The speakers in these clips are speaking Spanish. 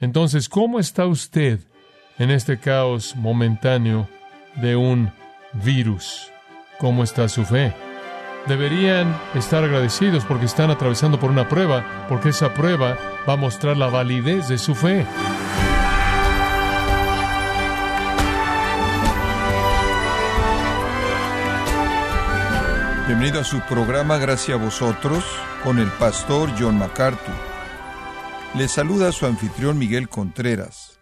Entonces, ¿cómo está usted en este caos momentáneo de un virus? ¿Cómo está su fe? Deberían estar agradecidos porque están atravesando por una prueba, porque esa prueba va a mostrar la validez de su fe. Bienvenido a su programa Gracias a vosotros con el pastor John MacArthur. Le saluda su anfitrión Miguel Contreras.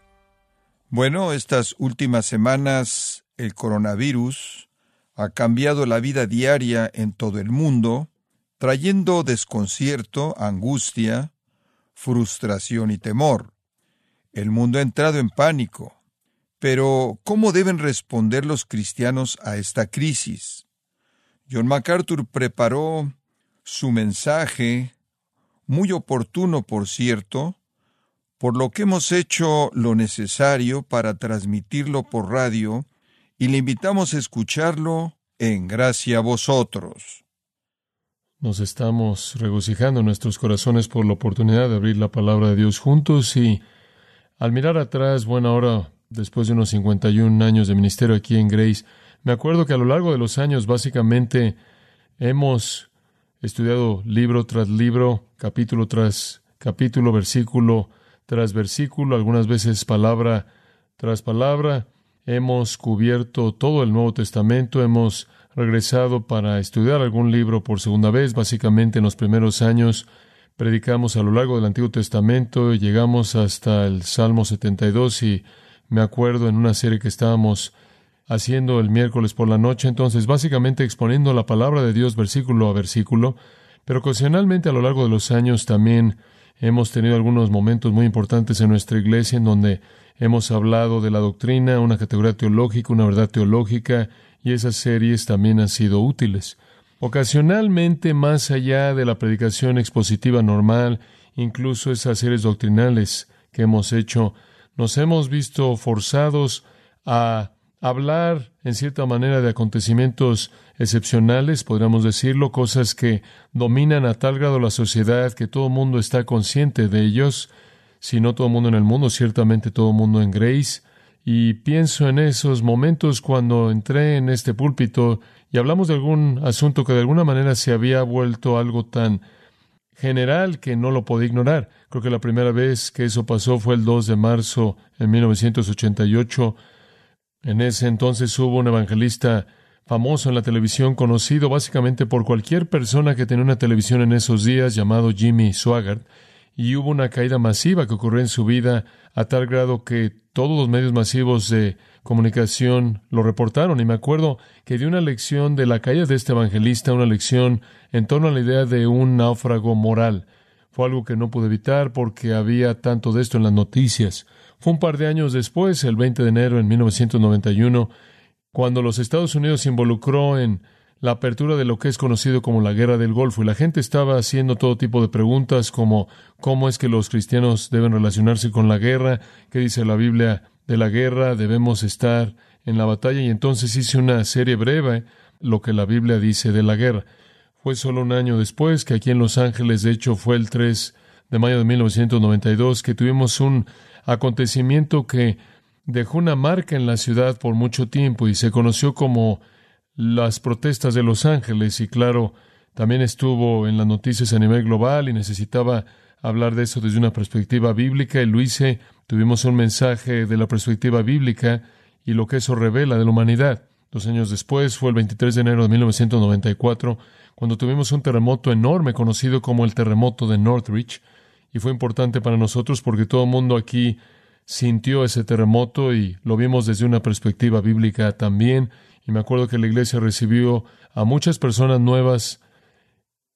Bueno, estas últimas semanas el coronavirus ha cambiado la vida diaria en todo el mundo, trayendo desconcierto, angustia, frustración y temor. El mundo ha entrado en pánico. Pero, ¿cómo deben responder los cristianos a esta crisis? John MacArthur preparó su mensaje, muy oportuno por cierto, por lo que hemos hecho lo necesario para transmitirlo por radio y le invitamos a escucharlo en gracia a vosotros. Nos estamos regocijando nuestros corazones por la oportunidad de abrir la palabra de Dios juntos y al mirar atrás, bueno, ahora después de unos 51 años de ministerio aquí en Grace, me acuerdo que a lo largo de los años básicamente hemos estudiado libro tras libro, capítulo tras capítulo, versículo tras versículo, algunas veces palabra tras palabra, hemos cubierto todo el Nuevo Testamento, hemos regresado para estudiar algún libro por segunda vez. Básicamente en los primeros años predicamos a lo largo del Antiguo Testamento y llegamos hasta el Salmo 72 y me acuerdo en una serie que estábamos haciendo el miércoles por la noche, entonces básicamente exponiendo la palabra de Dios versículo a versículo, pero ocasionalmente a lo largo de los años también hemos tenido algunos momentos muy importantes en nuestra iglesia en donde Hemos hablado de la doctrina, una categoría teológica, una verdad teológica, y esas series también han sido útiles. Ocasionalmente, más allá de la predicación expositiva normal, incluso esas series doctrinales que hemos hecho, nos hemos visto forzados a hablar en cierta manera de acontecimientos excepcionales, podríamos decirlo, cosas que dominan a tal grado la sociedad que todo el mundo está consciente de ellos, si no todo el mundo en el mundo, ciertamente todo el mundo en Grace. Y pienso en esos momentos cuando entré en este púlpito y hablamos de algún asunto que de alguna manera se había vuelto algo tan general que no lo podía ignorar. Creo que la primera vez que eso pasó fue el 2 de marzo en 1988. En ese entonces hubo un evangelista famoso en la televisión, conocido básicamente por cualquier persona que tenía una televisión en esos días, llamado Jimmy Swaggart y hubo una caída masiva que ocurrió en su vida a tal grado que todos los medios masivos de comunicación lo reportaron. Y me acuerdo que dio una lección de la caída de este evangelista, una lección en torno a la idea de un náufrago moral. Fue algo que no pude evitar porque había tanto de esto en las noticias. Fue un par de años después, el 20 de enero en 1991, cuando los Estados Unidos se involucró en la apertura de lo que es conocido como la guerra del Golfo y la gente estaba haciendo todo tipo de preguntas como cómo es que los cristianos deben relacionarse con la guerra, qué dice la Biblia de la guerra, debemos estar en la batalla y entonces hice una serie breve lo que la Biblia dice de la guerra. Fue solo un año después que aquí en Los Ángeles, de hecho fue el 3 de mayo de 1992, que tuvimos un acontecimiento que dejó una marca en la ciudad por mucho tiempo y se conoció como las protestas de Los Ángeles y claro, también estuvo en las noticias a nivel global y necesitaba hablar de eso desde una perspectiva bíblica y lo hice. Tuvimos un mensaje de la perspectiva bíblica y lo que eso revela de la humanidad. Dos años después, fue el 23 de enero de 1994, cuando tuvimos un terremoto enorme conocido como el terremoto de Northridge, y fue importante para nosotros porque todo el mundo aquí sintió ese terremoto y lo vimos desde una perspectiva bíblica también, y me acuerdo que la iglesia recibió a muchas personas nuevas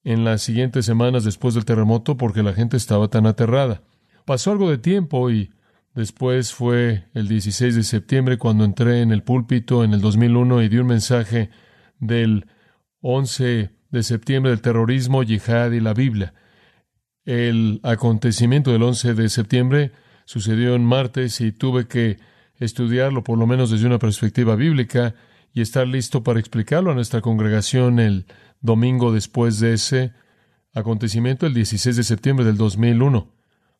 en las siguientes semanas después del terremoto porque la gente estaba tan aterrada. Pasó algo de tiempo y después fue el 16 de septiembre cuando entré en el púlpito en el 2001 y di un mensaje del 11 de septiembre del terrorismo, yihad y la Biblia. El acontecimiento del 11 de septiembre sucedió en martes y tuve que estudiarlo por lo menos desde una perspectiva bíblica y estar listo para explicarlo a nuestra congregación el domingo después de ese acontecimiento, el 16 de septiembre del 2001.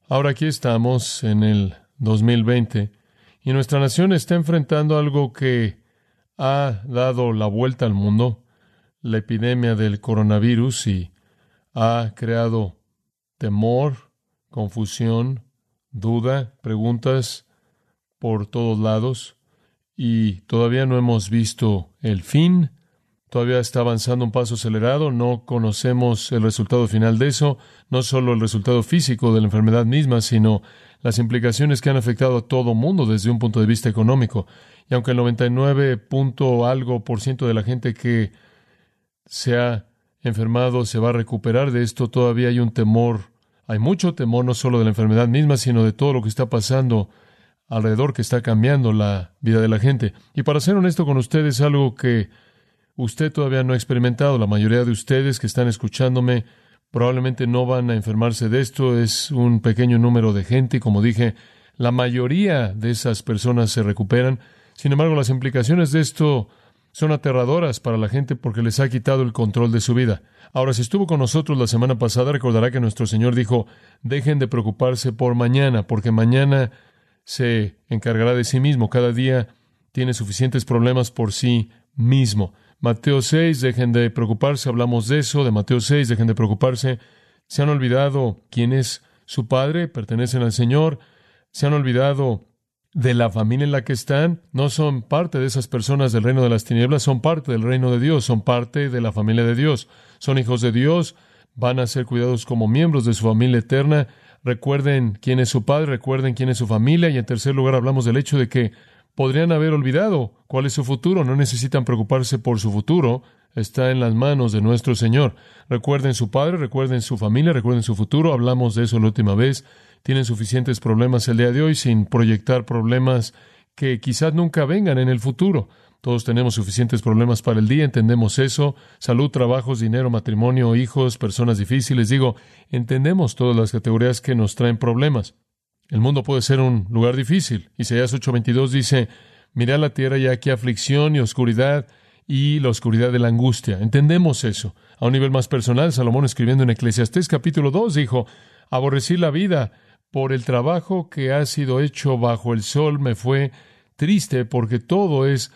Ahora aquí estamos en el 2020 y nuestra nación está enfrentando algo que ha dado la vuelta al mundo, la epidemia del coronavirus, y ha creado temor, confusión, duda, preguntas por todos lados, y todavía no hemos visto el fin, todavía está avanzando un paso acelerado, no conocemos el resultado final de eso, no solo el resultado físico de la enfermedad misma, sino las implicaciones que han afectado a todo mundo desde un punto de vista económico. Y aunque el 99 punto algo por ciento de la gente que se ha enfermado se va a recuperar de esto, todavía hay un temor hay mucho temor no solo de la enfermedad misma, sino de todo lo que está pasando alrededor, que está cambiando la vida de la gente. Y para ser honesto con ustedes, algo que usted todavía no ha experimentado. La mayoría de ustedes que están escuchándome probablemente no van a enfermarse de esto. Es un pequeño número de gente y como dije, la mayoría de esas personas se recuperan. Sin embargo, las implicaciones de esto son aterradoras para la gente porque les ha quitado el control de su vida. Ahora, si estuvo con nosotros la semana pasada, recordará que nuestro Señor dijo, dejen de preocuparse por mañana, porque mañana se encargará de sí mismo. Cada día tiene suficientes problemas por sí mismo. Mateo 6, dejen de preocuparse, hablamos de eso, de Mateo 6, dejen de preocuparse. Se han olvidado quién es su Padre, pertenecen al Señor, se han olvidado de la familia en la que están, no son parte de esas personas del reino de las tinieblas, son parte del reino de Dios, son parte de la familia de Dios, son hijos de Dios, van a ser cuidados como miembros de su familia eterna. Recuerden quién es su padre, recuerden quién es su familia. Y en tercer lugar hablamos del hecho de que podrían haber olvidado cuál es su futuro, no necesitan preocuparse por su futuro, está en las manos de nuestro Señor. Recuerden su padre, recuerden su familia, recuerden su futuro, hablamos de eso la última vez tienen suficientes problemas el día de hoy sin proyectar problemas que quizás nunca vengan en el futuro. Todos tenemos suficientes problemas para el día, entendemos eso. Salud, trabajos, dinero, matrimonio, hijos, personas difíciles. Digo, entendemos todas las categorías que nos traen problemas. El mundo puede ser un lugar difícil. Isaías 8:22 dice, mirad la tierra y aquí aflicción y oscuridad y la oscuridad de la angustia. Entendemos eso. A un nivel más personal, Salomón escribiendo en Eclesiastés capítulo 2 dijo, aborrecí la vida por el trabajo que ha sido hecho bajo el sol me fue triste porque todo es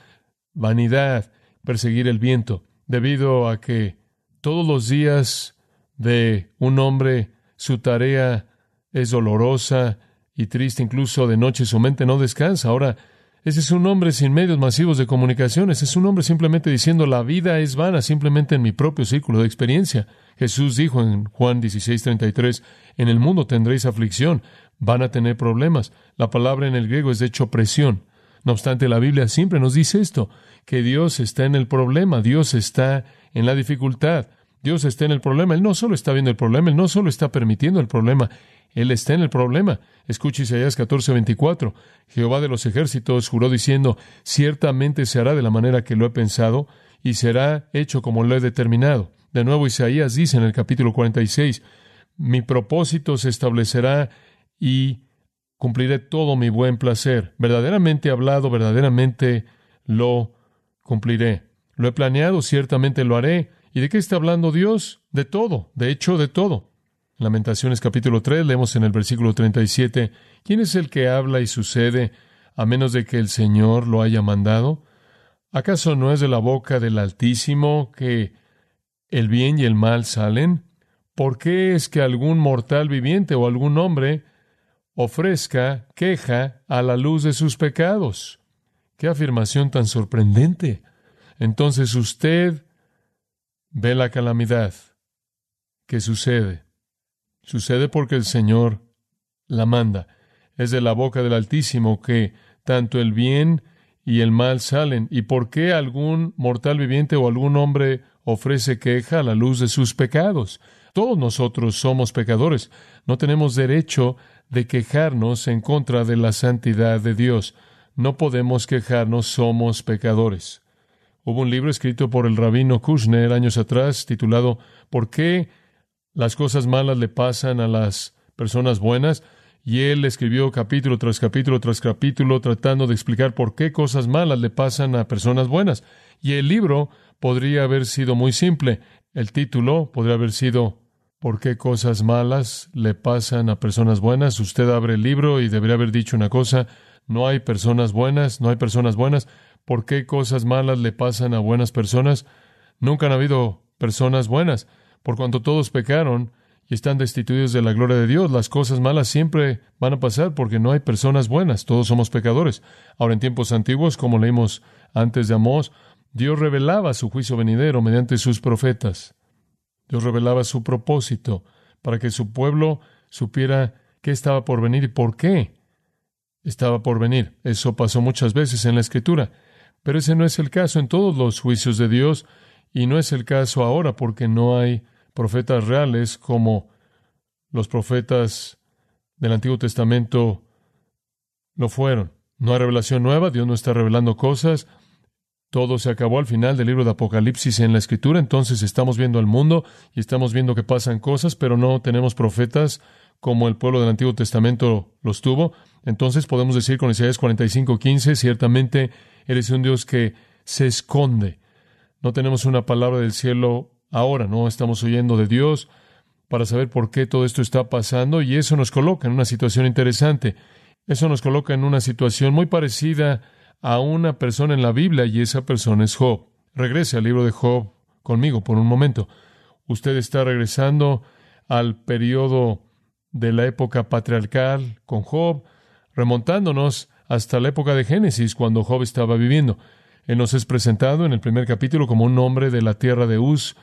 vanidad, perseguir el viento, debido a que todos los días de un hombre su tarea es dolorosa y triste, incluso de noche su mente no descansa. Ahora, ese es un hombre sin medios masivos de comunicaciones, es un hombre simplemente diciendo la vida es vana, simplemente en mi propio círculo de experiencia. Jesús dijo en Juan 16:33, en el mundo tendréis aflicción, van a tener problemas. La palabra en el griego es de hecho presión. No obstante, la Biblia siempre nos dice esto, que Dios está en el problema, Dios está en la dificultad, Dios está en el problema. Él no solo está viendo el problema, Él no solo está permitiendo el problema, Él está en el problema. Escuche Isaías 14:24. Jehová de los ejércitos juró diciendo, ciertamente se hará de la manera que lo he pensado y será hecho como lo he determinado. De nuevo, Isaías dice en el capítulo 46, mi propósito se establecerá y cumpliré todo mi buen placer. Verdaderamente hablado, verdaderamente lo cumpliré. Lo he planeado, ciertamente lo haré. ¿Y de qué está hablando Dios? De todo, de hecho, de todo. Lamentaciones capítulo 3, leemos en el versículo 37, ¿quién es el que habla y sucede a menos de que el Señor lo haya mandado? ¿Acaso no es de la boca del Altísimo que el bien y el mal salen? ¿Por qué es que algún mortal viviente o algún hombre ofrezca queja a la luz de sus pecados? Qué afirmación tan sorprendente. Entonces usted ve la calamidad que sucede. Sucede porque el Señor la manda. Es de la boca del Altísimo que tanto el bien y el mal salen. ¿Y por qué algún mortal viviente o algún hombre ofrece queja a la luz de sus pecados. Todos nosotros somos pecadores. No tenemos derecho de quejarnos en contra de la santidad de Dios. No podemos quejarnos, somos pecadores. Hubo un libro escrito por el rabino Kushner años atrás titulado ¿Por qué las cosas malas le pasan a las personas buenas? Y él escribió capítulo tras capítulo tras capítulo tratando de explicar por qué cosas malas le pasan a personas buenas. Y el libro podría haber sido muy simple. El título podría haber sido por qué cosas malas le pasan a personas buenas. Usted abre el libro y debería haber dicho una cosa, no hay personas buenas, no hay personas buenas. ¿Por qué cosas malas le pasan a buenas personas? Nunca han habido personas buenas. Por cuanto todos pecaron y están destituidos de la gloria de Dios, las cosas malas siempre van a pasar porque no hay personas buenas. Todos somos pecadores. Ahora, en tiempos antiguos, como leímos antes de Amós, Dios revelaba su juicio venidero mediante sus profetas. Dios revelaba su propósito para que su pueblo supiera qué estaba por venir y por qué estaba por venir. Eso pasó muchas veces en la Escritura. Pero ese no es el caso en todos los juicios de Dios y no es el caso ahora porque no hay profetas reales como los profetas del Antiguo Testamento lo fueron. No hay revelación nueva, Dios no está revelando cosas. Todo se acabó al final del libro de Apocalipsis en la Escritura, entonces estamos viendo al mundo y estamos viendo que pasan cosas, pero no tenemos profetas como el pueblo del Antiguo Testamento los tuvo. Entonces podemos decir con Isaías 45:15, ciertamente Eres un Dios que se esconde. No tenemos una palabra del cielo ahora, no estamos oyendo de Dios para saber por qué todo esto está pasando y eso nos coloca en una situación interesante. Eso nos coloca en una situación muy parecida a una persona en la Biblia y esa persona es Job. Regrese al libro de Job conmigo por un momento. Usted está regresando al periodo de la época patriarcal con Job, remontándonos hasta la época de Génesis, cuando Job estaba viviendo. Él nos es presentado en el primer capítulo como un hombre de la tierra de Uz,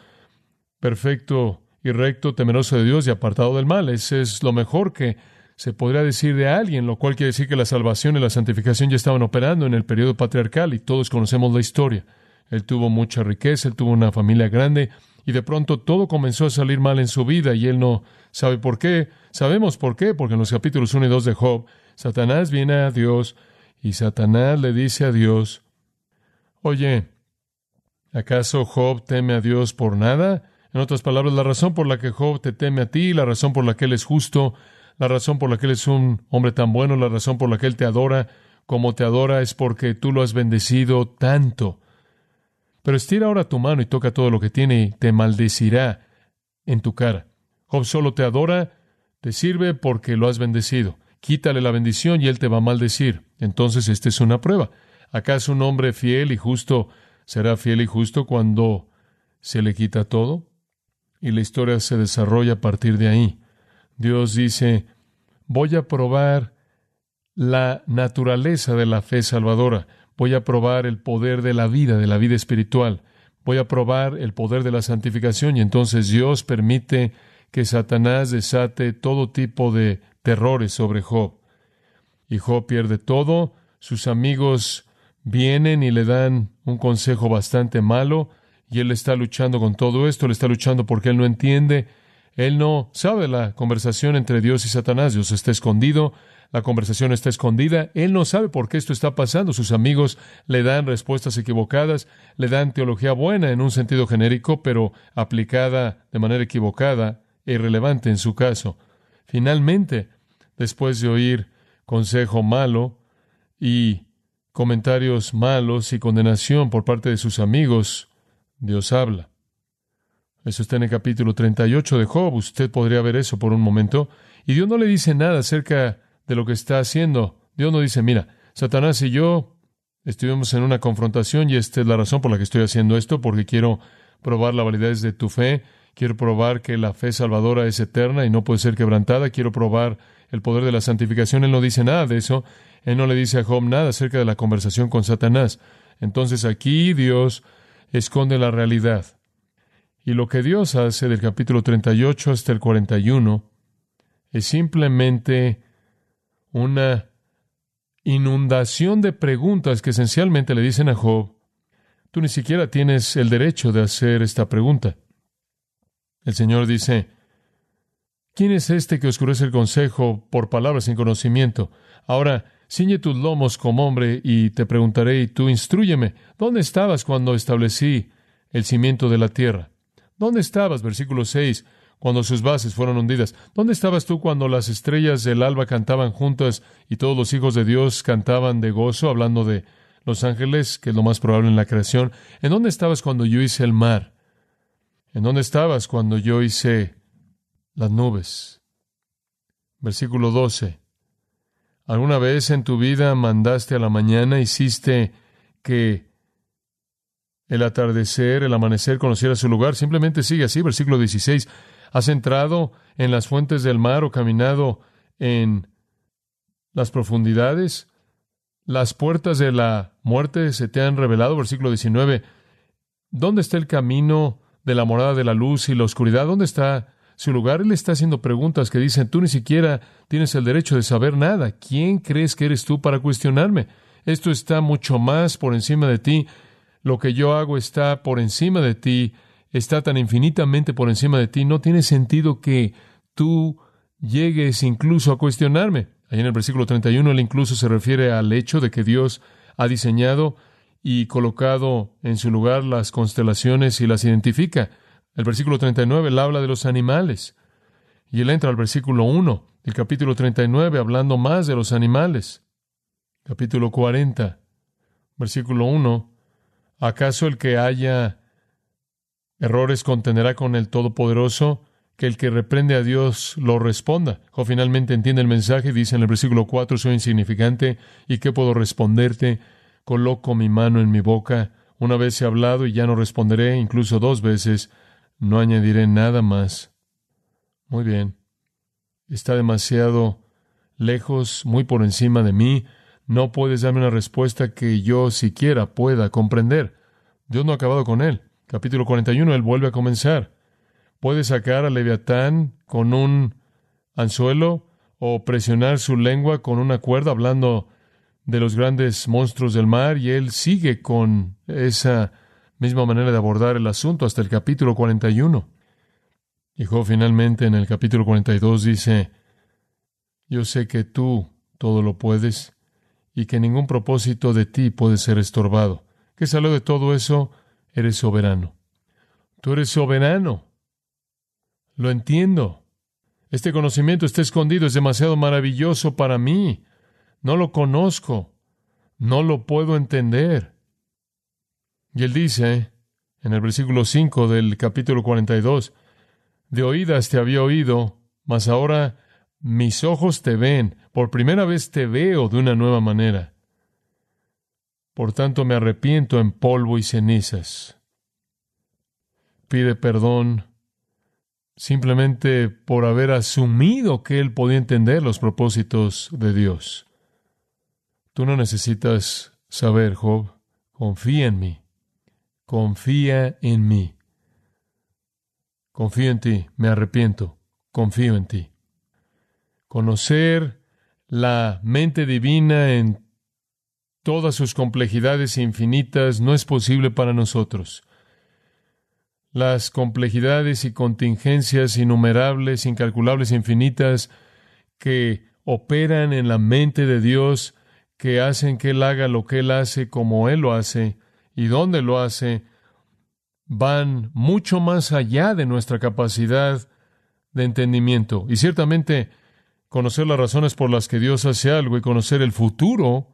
perfecto y recto, temeroso de Dios y apartado del mal. Ese es lo mejor que se podría decir de alguien, lo cual quiere decir que la salvación y la santificación ya estaban operando en el periodo patriarcal y todos conocemos la historia. Él tuvo mucha riqueza, él tuvo una familia grande y de pronto todo comenzó a salir mal en su vida y él no sabe por qué. Sabemos por qué, porque en los capítulos 1 y 2 de Job Satanás viene a Dios y Satanás le dice a Dios, oye, ¿acaso Job teme a Dios por nada? En otras palabras, la razón por la que Job te teme a ti, la razón por la que él es justo, la razón por la que él es un hombre tan bueno, la razón por la que él te adora como te adora es porque tú lo has bendecido tanto. Pero estira ahora tu mano y toca todo lo que tiene y te maldecirá en tu cara. Job solo te adora, te sirve porque lo has bendecido quítale la bendición y él te va a maldecir. Entonces esta es una prueba. ¿Acaso un hombre fiel y justo será fiel y justo cuando se le quita todo? Y la historia se desarrolla a partir de ahí. Dios dice, voy a probar la naturaleza de la fe salvadora, voy a probar el poder de la vida, de la vida espiritual, voy a probar el poder de la santificación y entonces Dios permite que Satanás desate todo tipo de terrores sobre Job. Y Job pierde todo, sus amigos vienen y le dan un consejo bastante malo, y él está luchando con todo esto, él está luchando porque él no entiende, él no sabe la conversación entre Dios y Satanás, Dios está escondido, la conversación está escondida, él no sabe por qué esto está pasando, sus amigos le dan respuestas equivocadas, le dan teología buena en un sentido genérico, pero aplicada de manera equivocada e irrelevante en su caso. Finalmente, después de oír consejo malo y comentarios malos y condenación por parte de sus amigos, Dios habla. Eso está en el capítulo 38 de Job. Usted podría ver eso por un momento. Y Dios no le dice nada acerca de lo que está haciendo. Dios no dice, mira, Satanás y yo estuvimos en una confrontación y esta es la razón por la que estoy haciendo esto, porque quiero probar la validez de tu fe Quiero probar que la fe salvadora es eterna y no puede ser quebrantada. Quiero probar el poder de la santificación. Él no dice nada de eso. Él no le dice a Job nada acerca de la conversación con Satanás. Entonces aquí Dios esconde la realidad. Y lo que Dios hace del capítulo 38 hasta el 41 es simplemente una inundación de preguntas que esencialmente le dicen a Job, tú ni siquiera tienes el derecho de hacer esta pregunta. El Señor dice, ¿quién es este que oscurece el consejo por palabras sin conocimiento? Ahora, ciñe tus lomos como hombre y te preguntaré y tú instruyeme, ¿dónde estabas cuando establecí el cimiento de la tierra? ¿Dónde estabas, versículo 6, cuando sus bases fueron hundidas? ¿Dónde estabas tú cuando las estrellas del alba cantaban juntas y todos los hijos de Dios cantaban de gozo, hablando de los ángeles, que es lo más probable en la creación? ¿En dónde estabas cuando yo hice el mar? ¿En dónde estabas cuando yo hice las nubes. Versículo 12. ¿Alguna vez en tu vida mandaste a la mañana, hiciste que el atardecer, el amanecer conociera su lugar? Simplemente sigue así. Versículo 16. ¿Has entrado en las fuentes del mar o caminado en las profundidades? Las puertas de la muerte se te han revelado. Versículo 19. ¿Dónde está el camino de la morada de la luz y la oscuridad? ¿Dónde está su lugar. Él está haciendo preguntas que dicen, tú ni siquiera tienes el derecho de saber nada. ¿Quién crees que eres tú para cuestionarme? Esto está mucho más por encima de ti. Lo que yo hago está por encima de ti, está tan infinitamente por encima de ti. No tiene sentido que tú llegues incluso a cuestionarme. Ahí en el versículo 31 él incluso se refiere al hecho de que Dios ha diseñado y colocado en su lugar las constelaciones y las identifica. El versículo 39, él habla de los animales. Y él entra al versículo 1 el capítulo 39, hablando más de los animales. Capítulo 40, versículo 1. ¿Acaso el que haya errores contenderá con el Todopoderoso? Que el que reprende a Dios lo responda. O finalmente entiende el mensaje, dice en el versículo 4, soy insignificante, ¿y qué puedo responderte? Coloco mi mano en mi boca. Una vez he hablado y ya no responderé, incluso dos veces. No añadiré nada más. Muy bien. Está demasiado lejos, muy por encima de mí. No puedes darme una respuesta que yo siquiera pueda comprender. Dios no ha acabado con él. Capítulo 41, él vuelve a comenzar. Puede sacar a Leviatán con un anzuelo o presionar su lengua con una cuerda hablando de los grandes monstruos del mar y él sigue con esa misma manera de abordar el asunto hasta el capítulo 41. Y Job finalmente en el capítulo 42 dice, yo sé que tú todo lo puedes y que ningún propósito de ti puede ser estorbado. ¿Qué salió de todo eso? Eres soberano. Tú eres soberano. Lo entiendo. Este conocimiento está escondido, es demasiado maravilloso para mí. No lo conozco. No lo puedo entender. Y él dice, en el versículo 5 del capítulo 42, de oídas te había oído, mas ahora mis ojos te ven, por primera vez te veo de una nueva manera. Por tanto me arrepiento en polvo y cenizas. Pide perdón simplemente por haber asumido que él podía entender los propósitos de Dios. Tú no necesitas saber, Job, confía en mí confía en mí. Confío en ti, me arrepiento, confío en ti. Conocer la mente divina en todas sus complejidades infinitas no es posible para nosotros. Las complejidades y contingencias innumerables, incalculables, infinitas que operan en la mente de Dios, que hacen que Él haga lo que Él hace como Él lo hace, y dónde lo hace van mucho más allá de nuestra capacidad de entendimiento. Y ciertamente conocer las razones por las que Dios hace algo y conocer el futuro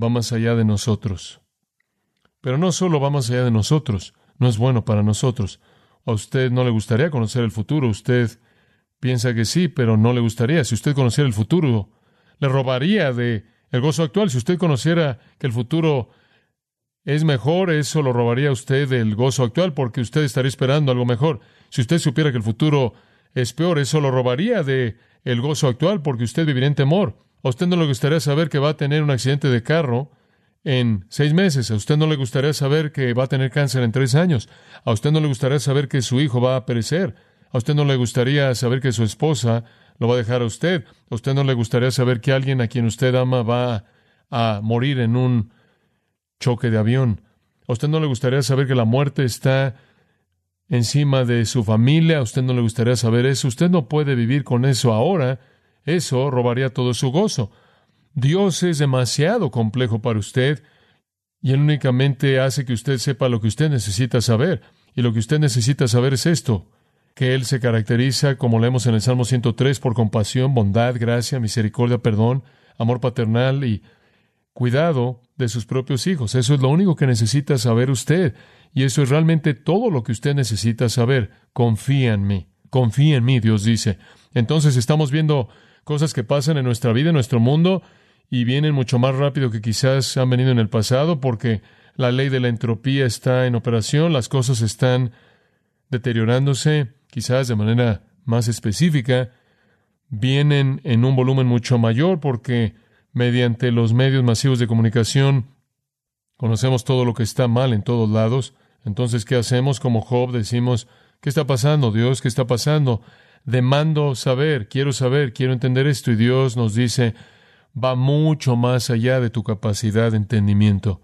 va más allá de nosotros. Pero no solo va más allá de nosotros, no es bueno para nosotros. A usted no le gustaría conocer el futuro, usted piensa que sí, pero no le gustaría. Si usted conociera el futuro, le robaría de el gozo actual. Si usted conociera que el futuro es mejor, eso lo robaría a usted del gozo actual porque usted estaría esperando algo mejor. Si usted supiera que el futuro es peor, eso lo robaría de el gozo actual porque usted viviría en temor. A usted no le gustaría saber que va a tener un accidente de carro en seis meses. A usted no le gustaría saber que va a tener cáncer en tres años. A usted no le gustaría saber que su hijo va a perecer. A usted no le gustaría saber que su esposa lo va a dejar a usted. A usted no le gustaría saber que alguien a quien usted ama va a morir en un choque de avión. ¿A usted no le gustaría saber que la muerte está encima de su familia? ¿A usted no le gustaría saber eso? Usted no puede vivir con eso ahora. Eso robaría todo su gozo. Dios es demasiado complejo para usted y Él únicamente hace que usted sepa lo que usted necesita saber. Y lo que usted necesita saber es esto, que Él se caracteriza, como leemos en el Salmo 103, por compasión, bondad, gracia, misericordia, perdón, amor paternal y cuidado de sus propios hijos. Eso es lo único que necesita saber usted. Y eso es realmente todo lo que usted necesita saber. Confía en mí. Confía en mí, Dios dice. Entonces estamos viendo cosas que pasan en nuestra vida, en nuestro mundo, y vienen mucho más rápido que quizás han venido en el pasado, porque la ley de la entropía está en operación, las cosas están deteriorándose, quizás de manera más específica, vienen en un volumen mucho mayor porque mediante los medios masivos de comunicación conocemos todo lo que está mal en todos lados. Entonces, ¿qué hacemos? Como Job decimos, ¿qué está pasando, Dios? ¿Qué está pasando? Demando saber, quiero saber, quiero entender esto. Y Dios nos dice, va mucho más allá de tu capacidad de entendimiento.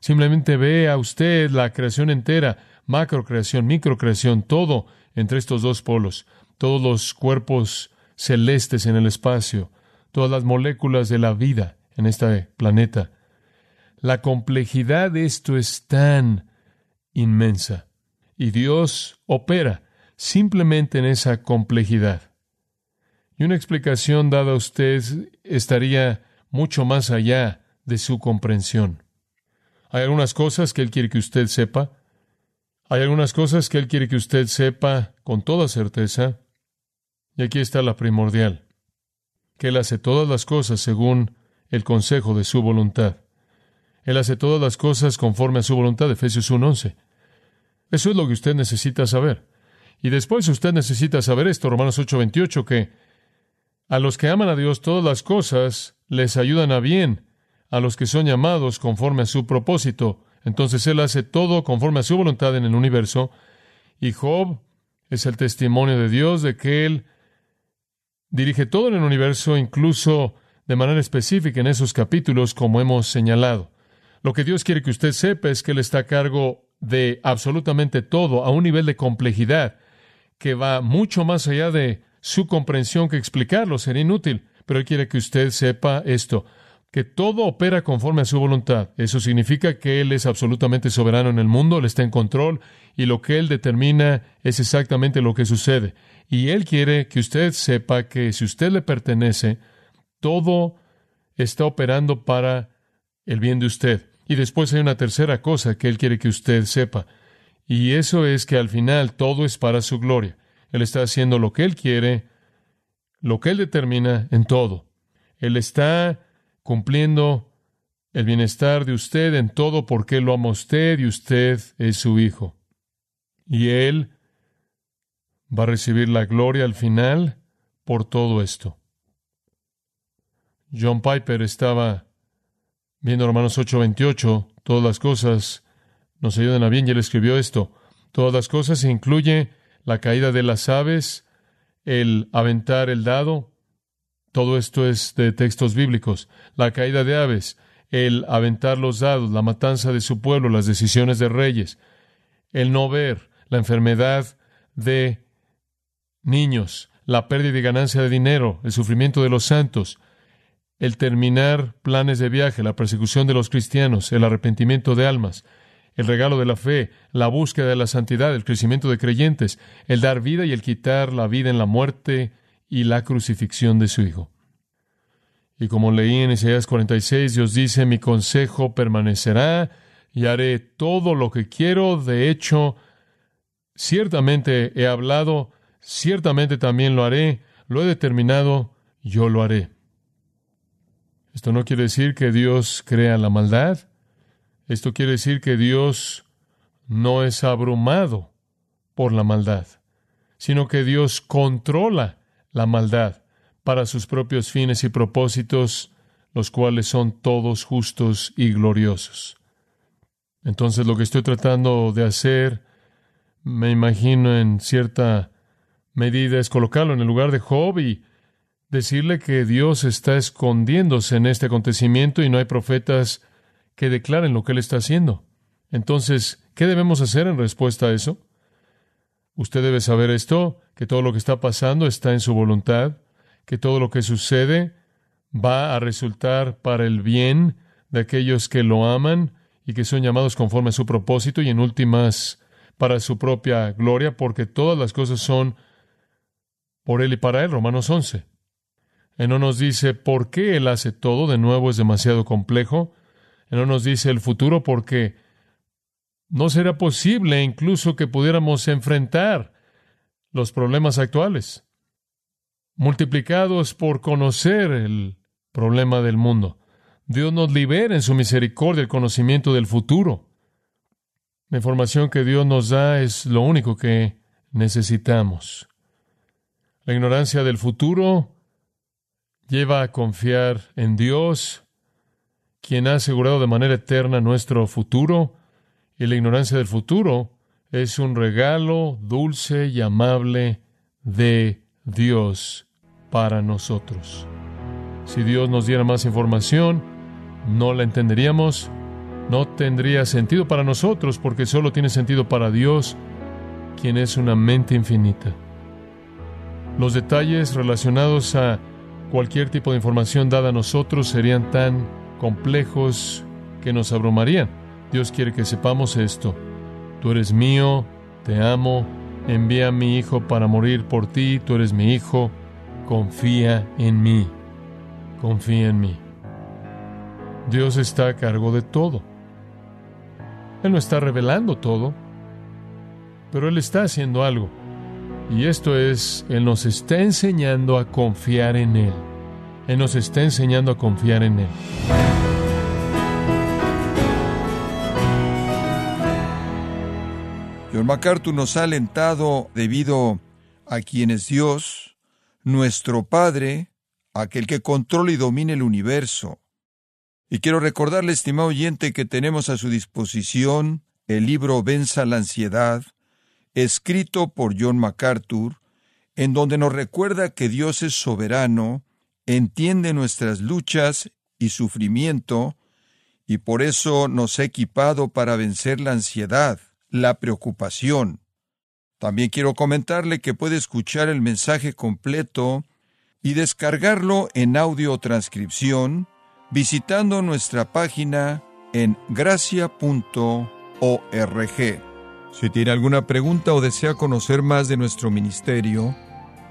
Simplemente ve a usted la creación entera, macrocreación, microcreación, todo entre estos dos polos, todos los cuerpos celestes en el espacio, todas las moléculas de la vida en este planeta. La complejidad de esto es tan inmensa y Dios opera simplemente en esa complejidad. Y una explicación dada a usted estaría mucho más allá de su comprensión. Hay algunas cosas que Él quiere que usted sepa. Hay algunas cosas que Él quiere que usted sepa con toda certeza. Y aquí está la primordial, que Él hace todas las cosas según el consejo de su voluntad. Él hace todas las cosas conforme a su voluntad, Efesios 1.11. Eso es lo que usted necesita saber. Y después usted necesita saber esto, Romanos 8.28, que a los que aman a Dios todas las cosas les ayudan a bien, a los que son llamados conforme a su propósito. Entonces Él hace todo conforme a su voluntad en el universo. Y Job es el testimonio de Dios de que Él dirige todo en el universo, incluso de manera específica en esos capítulos, como hemos señalado. Lo que Dios quiere que usted sepa es que Él está a cargo de absolutamente todo a un nivel de complejidad que va mucho más allá de su comprensión que explicarlo sería inútil, pero Él quiere que usted sepa esto, que todo opera conforme a su voluntad. Eso significa que Él es absolutamente soberano en el mundo, Él está en control y lo que Él determina es exactamente lo que sucede. Y Él quiere que usted sepa que si usted le pertenece, todo está operando para el bien de usted. Y después hay una tercera cosa que Él quiere que usted sepa, y eso es que al final todo es para su gloria. Él está haciendo lo que Él quiere, lo que Él determina en todo. Él está cumpliendo el bienestar de usted en todo porque lo ama usted y usted es su hijo. Y Él va a recibir la gloria al final por todo esto. John Piper estaba viendo Romanos 8:28, todas las cosas nos ayudan a bien, y él escribió esto, todas las cosas incluye la caída de las aves, el aventar el dado, todo esto es de textos bíblicos, la caída de aves, el aventar los dados, la matanza de su pueblo, las decisiones de reyes, el no ver, la enfermedad de niños, la pérdida y ganancia de dinero, el sufrimiento de los santos, el terminar planes de viaje, la persecución de los cristianos, el arrepentimiento de almas, el regalo de la fe, la búsqueda de la santidad, el crecimiento de creyentes, el dar vida y el quitar la vida en la muerte y la crucifixión de su Hijo. Y como leí en Isaías 46, Dios dice, mi consejo permanecerá y haré todo lo que quiero. De hecho, ciertamente he hablado, ciertamente también lo haré, lo he determinado, yo lo haré. Esto no quiere decir que Dios crea la maldad. Esto quiere decir que Dios no es abrumado por la maldad, sino que Dios controla la maldad para sus propios fines y propósitos, los cuales son todos justos y gloriosos. Entonces lo que estoy tratando de hacer, me imagino en cierta medida, es colocarlo en el lugar de Job y decirle que Dios está escondiéndose en este acontecimiento y no hay profetas que declaren lo que Él está haciendo. Entonces, ¿qué debemos hacer en respuesta a eso? Usted debe saber esto, que todo lo que está pasando está en su voluntad, que todo lo que sucede va a resultar para el bien de aquellos que lo aman y que son llamados conforme a su propósito y en últimas para su propia gloria, porque todas las cosas son por Él y para Él. Romanos 11. Él no nos dice por qué Él hace todo, de nuevo es demasiado complejo no nos dice el futuro porque no será posible incluso que pudiéramos enfrentar los problemas actuales, multiplicados por conocer el problema del mundo. Dios nos libera en su misericordia el conocimiento del futuro. La información que Dios nos da es lo único que necesitamos. La ignorancia del futuro lleva a confiar en Dios, quien ha asegurado de manera eterna nuestro futuro, y la ignorancia del futuro es un regalo dulce y amable de Dios para nosotros. Si Dios nos diera más información, no la entenderíamos, no tendría sentido para nosotros porque solo tiene sentido para Dios, quien es una mente infinita. Los detalles relacionados a cualquier tipo de información dada a nosotros serían tan complejos que nos abrumarían. Dios quiere que sepamos esto. Tú eres mío, te amo, envía a mi hijo para morir por ti, tú eres mi hijo, confía en mí, confía en mí. Dios está a cargo de todo. Él no está revelando todo, pero Él está haciendo algo. Y esto es, Él nos está enseñando a confiar en Él. Él nos está enseñando a confiar en Él. John MacArthur nos ha alentado debido a quien es Dios, nuestro Padre, aquel que controla y domina el universo, y quiero recordarle, estimado oyente, que tenemos a su disposición el libro Venza la ansiedad, escrito por John MacArthur, en donde nos recuerda que Dios es soberano, entiende nuestras luchas y sufrimiento, y por eso nos ha equipado para vencer la ansiedad, la preocupación. También quiero comentarle que puede escuchar el mensaje completo y descargarlo en audio transcripción visitando nuestra página en gracia.org. Si tiene alguna pregunta o desea conocer más de nuestro ministerio,